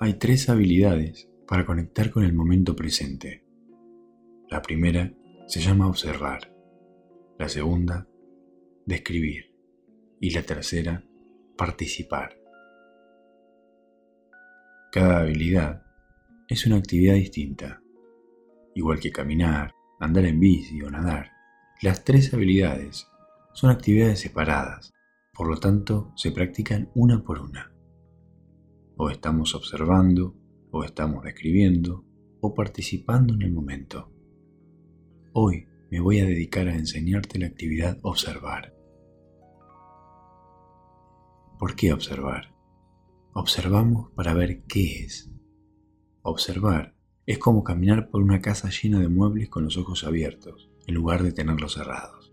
hay tres habilidades para conectar con el momento presente. La primera se llama observar, la segunda, describir y la tercera, participar. Cada habilidad es una actividad distinta, igual que caminar, andar en bici o nadar. Las tres habilidades son actividades separadas, por lo tanto se practican una por una. O estamos observando, o estamos describiendo, o participando en el momento. Hoy me voy a dedicar a enseñarte la actividad observar. ¿Por qué observar? Observamos para ver qué es. Observar es como caminar por una casa llena de muebles con los ojos abiertos, en lugar de tenerlos cerrados.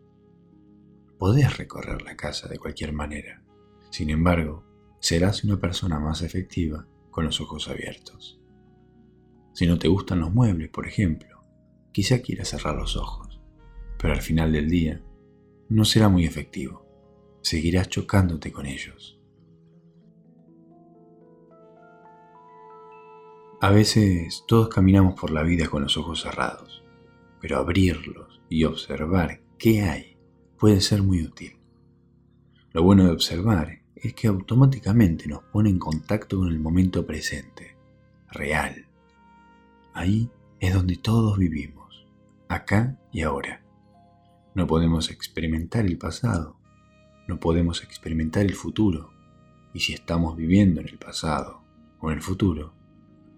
Podés recorrer la casa de cualquier manera. Sin embargo, serás una persona más efectiva con los ojos abiertos. Si no te gustan los muebles, por ejemplo, quizá quieras cerrar los ojos, pero al final del día no será muy efectivo. Seguirás chocándote con ellos. A veces todos caminamos por la vida con los ojos cerrados, pero abrirlos y observar qué hay puede ser muy útil. Lo bueno de observar es que automáticamente nos pone en contacto con el momento presente, real. Ahí es donde todos vivimos, acá y ahora. No podemos experimentar el pasado, no podemos experimentar el futuro, y si estamos viviendo en el pasado o en el futuro,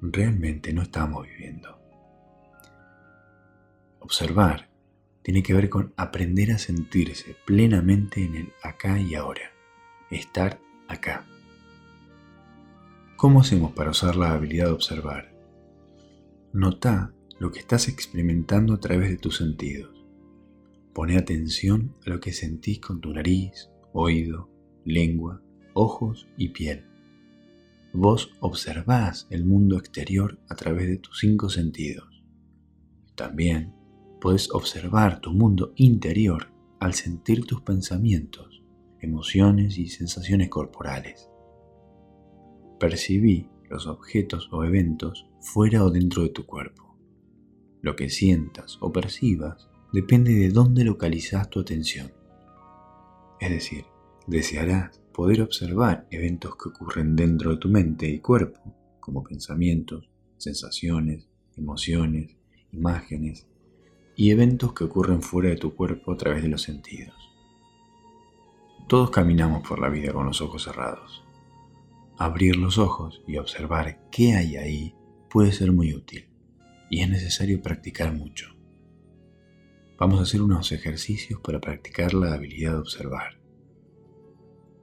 realmente no estamos viviendo. Observar tiene que ver con aprender a sentirse plenamente en el acá y ahora, estar acá. ¿Cómo hacemos para usar la habilidad de observar? Nota lo que estás experimentando a través de tus sentidos. Pone atención a lo que sentís con tu nariz, oído, lengua, ojos y piel. Vos observás el mundo exterior a través de tus cinco sentidos. También puedes observar tu mundo interior al sentir tus pensamientos, emociones y sensaciones corporales. Percibí los objetos o eventos fuera o dentro de tu cuerpo. Lo que sientas o percibas depende de dónde localizas tu atención. Es decir, desearás poder observar eventos que ocurren dentro de tu mente y cuerpo, como pensamientos, sensaciones, emociones, imágenes, y eventos que ocurren fuera de tu cuerpo a través de los sentidos. Todos caminamos por la vida con los ojos cerrados. Abrir los ojos y observar qué hay ahí puede ser muy útil y es necesario practicar mucho. Vamos a hacer unos ejercicios para practicar la habilidad de observar.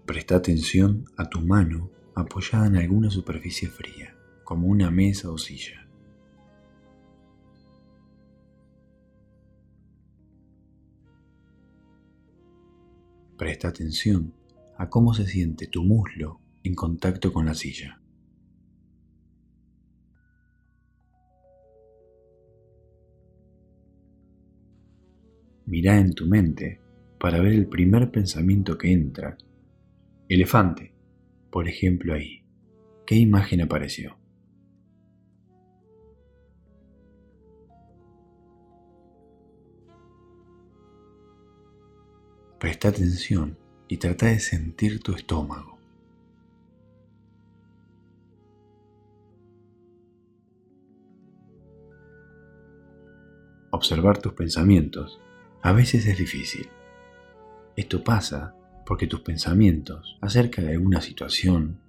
Presta atención a tu mano apoyada en alguna superficie fría, como una mesa o silla. Presta atención a cómo se siente tu muslo en contacto con la silla. Mira en tu mente para ver el primer pensamiento que entra Elefante, por ejemplo ahí. ¿Qué imagen apareció? Presta atención y trata de sentir tu estómago. Observar tus pensamientos a veces es difícil. Esto pasa porque tus pensamientos acerca de alguna situación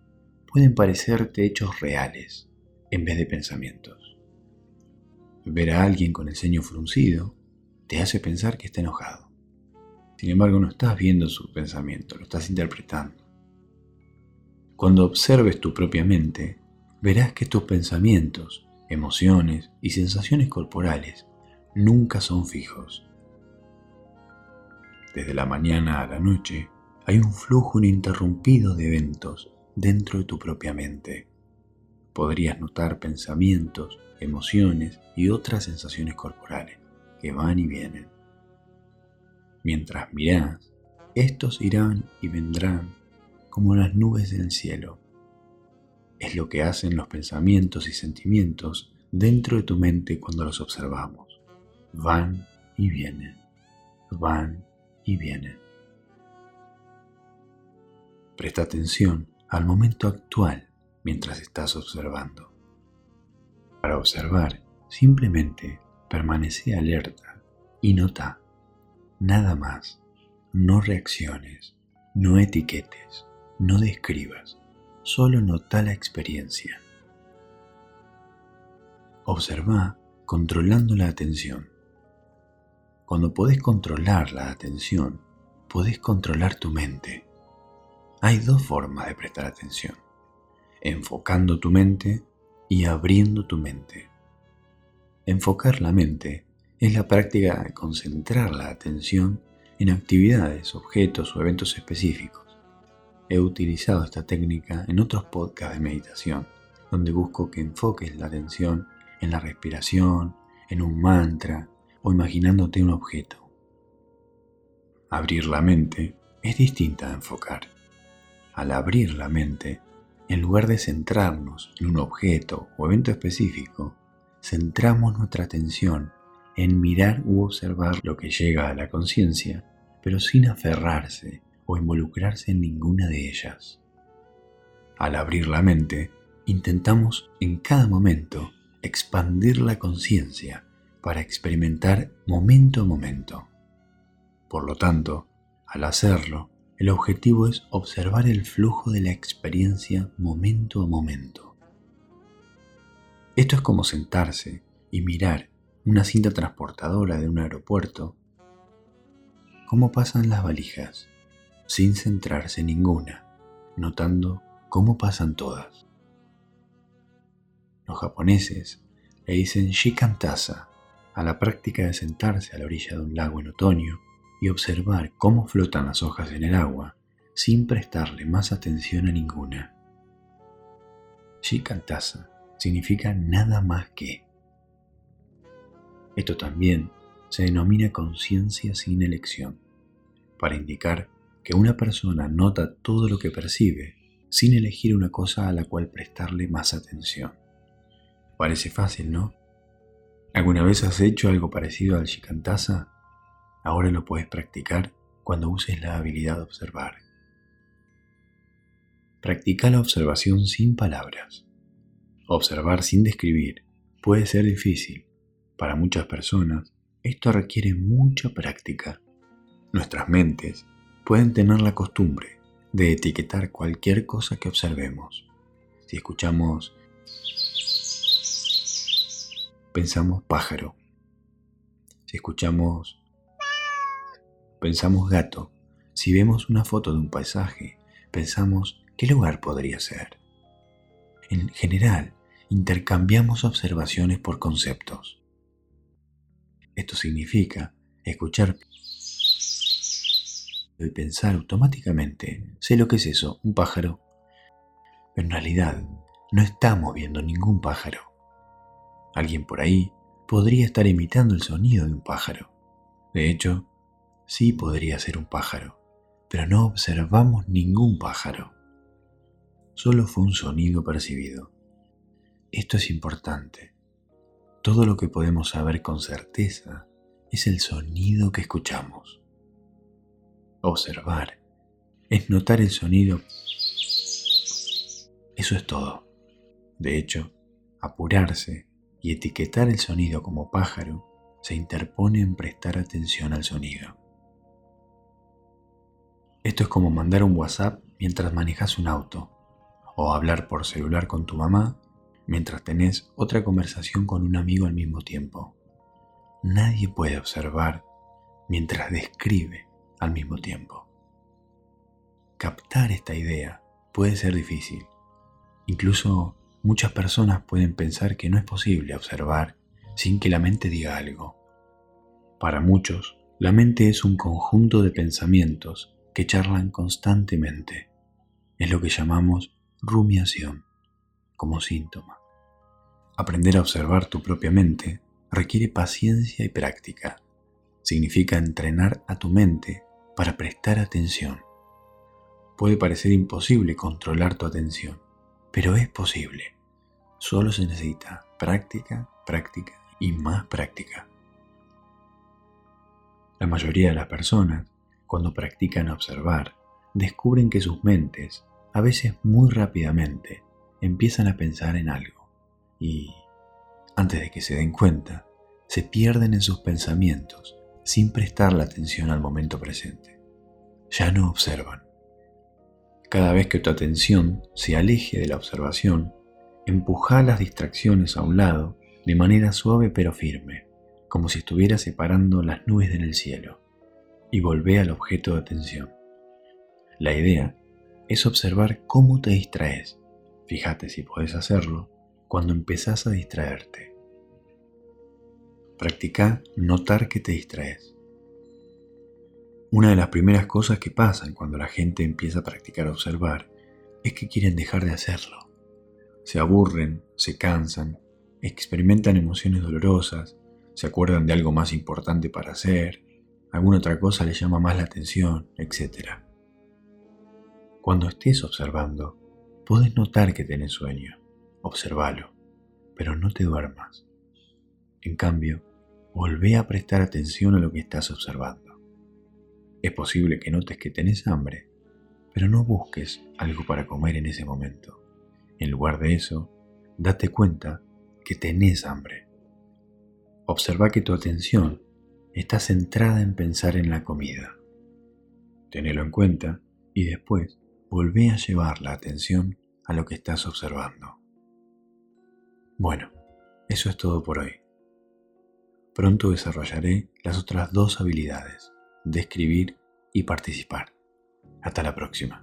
pueden parecerte hechos reales en vez de pensamientos. Ver a alguien con el ceño fruncido te hace pensar que está enojado. Sin embargo, no estás viendo su pensamiento, lo estás interpretando. Cuando observes tu propia mente, verás que tus pensamientos, emociones y sensaciones corporales nunca son fijos. Desde la mañana a la noche, hay un flujo ininterrumpido de eventos dentro de tu propia mente. Podrías notar pensamientos, emociones y otras sensaciones corporales que van y vienen. Mientras mirás, estos irán y vendrán como las nubes del cielo. es lo que hacen los pensamientos y sentimientos dentro de tu mente cuando los observamos. Van y vienen, van y vienen. Presta atención al momento actual mientras estás observando. Para observar, simplemente permanece alerta y nota. Nada más. No reacciones, no etiquetes, no describas, solo nota la experiencia. Observa controlando la atención. Cuando podés controlar la atención, podés controlar tu mente. Hay dos formas de prestar atención. Enfocando tu mente y abriendo tu mente. Enfocar la mente es la práctica de concentrar la atención en actividades, objetos o eventos específicos. He utilizado esta técnica en otros podcasts de meditación, donde busco que enfoques la atención en la respiración, en un mantra o imaginándote un objeto. Abrir la mente es distinta a enfocar. Al abrir la mente, en lugar de centrarnos en un objeto o evento específico, centramos nuestra atención en mirar u observar lo que llega a la conciencia pero sin aferrarse o involucrarse en ninguna de ellas. Al abrir la mente, intentamos en cada momento expandir la conciencia para experimentar momento a momento. Por lo tanto, al hacerlo, el objetivo es observar el flujo de la experiencia momento a momento. Esto es como sentarse y mirar una cinta transportadora de un aeropuerto cómo pasan las valijas, sin centrarse en ninguna, notando cómo pasan todas. Los japoneses le dicen shikantasa a la práctica de sentarse a la orilla de un lago en otoño y observar cómo flotan las hojas en el agua sin prestarle más atención a ninguna. Shikantasa significa nada más que. Esto también se denomina conciencia sin elección, para indicar que una persona nota todo lo que percibe sin elegir una cosa a la cual prestarle más atención. Parece fácil, ¿no? ¿Alguna vez has hecho algo parecido al Shikantasa? Ahora lo puedes practicar cuando uses la habilidad de observar. Practica la observación sin palabras. Observar sin describir puede ser difícil. Para muchas personas esto requiere mucha práctica. Nuestras mentes pueden tener la costumbre de etiquetar cualquier cosa que observemos. Si escuchamos, pensamos pájaro. Si escuchamos, pensamos gato. Si vemos una foto de un paisaje, pensamos qué lugar podría ser. En general, intercambiamos observaciones por conceptos. Esto significa escuchar y pensar automáticamente, sé lo que es eso, un pájaro. En realidad no estamos viendo ningún pájaro. Alguien por ahí podría estar imitando el sonido de un pájaro. De hecho, sí podría ser un pájaro, pero no observamos ningún pájaro. Solo fue un sonido percibido. Esto es importante. Todo lo que podemos saber con certeza es el sonido que escuchamos. Observar es notar el sonido. Eso es todo. De hecho, apurarse y etiquetar el sonido como pájaro se interpone en prestar atención al sonido. Esto es como mandar un WhatsApp mientras manejas un auto o hablar por celular con tu mamá mientras tenés otra conversación con un amigo al mismo tiempo. Nadie puede observar mientras describe al mismo tiempo. Captar esta idea puede ser difícil. Incluso muchas personas pueden pensar que no es posible observar sin que la mente diga algo. Para muchos, la mente es un conjunto de pensamientos que charlan constantemente. Es lo que llamamos rumiación como síntoma. Aprender a observar tu propia mente requiere paciencia y práctica. Significa entrenar a tu mente para prestar atención. Puede parecer imposible controlar tu atención, pero es posible. Solo se necesita práctica, práctica y más práctica. La mayoría de las personas, cuando practican observar, descubren que sus mentes, a veces muy rápidamente, empiezan a pensar en algo y, antes de que se den cuenta, se pierden en sus pensamientos sin prestar la atención al momento presente. Ya no observan. Cada vez que tu atención se aleje de la observación, empuja las distracciones a un lado de manera suave pero firme, como si estuviera separando las nubes en el cielo, y volvé al objeto de atención. La idea es observar cómo te distraes. Fíjate si puedes hacerlo cuando empezás a distraerte. Practica notar que te distraes. Una de las primeras cosas que pasan cuando la gente empieza a practicar observar es que quieren dejar de hacerlo. Se aburren, se cansan, experimentan emociones dolorosas, se acuerdan de algo más importante para hacer, alguna otra cosa les llama más la atención, etc. Cuando estés observando, puedes notar que tenés sueño. Observalo, pero no te duermas. En cambio, volvé a prestar atención a lo que estás observando. Es posible que notes que tenés hambre, pero no busques algo para comer en ese momento. En lugar de eso, date cuenta que tenés hambre. Observa que tu atención está centrada en pensar en la comida. Tenelo en cuenta y después volvé a llevar la atención a lo que estás observando. Bueno, eso es todo por hoy. Pronto desarrollaré las otras dos habilidades de escribir y participar. Hasta la próxima.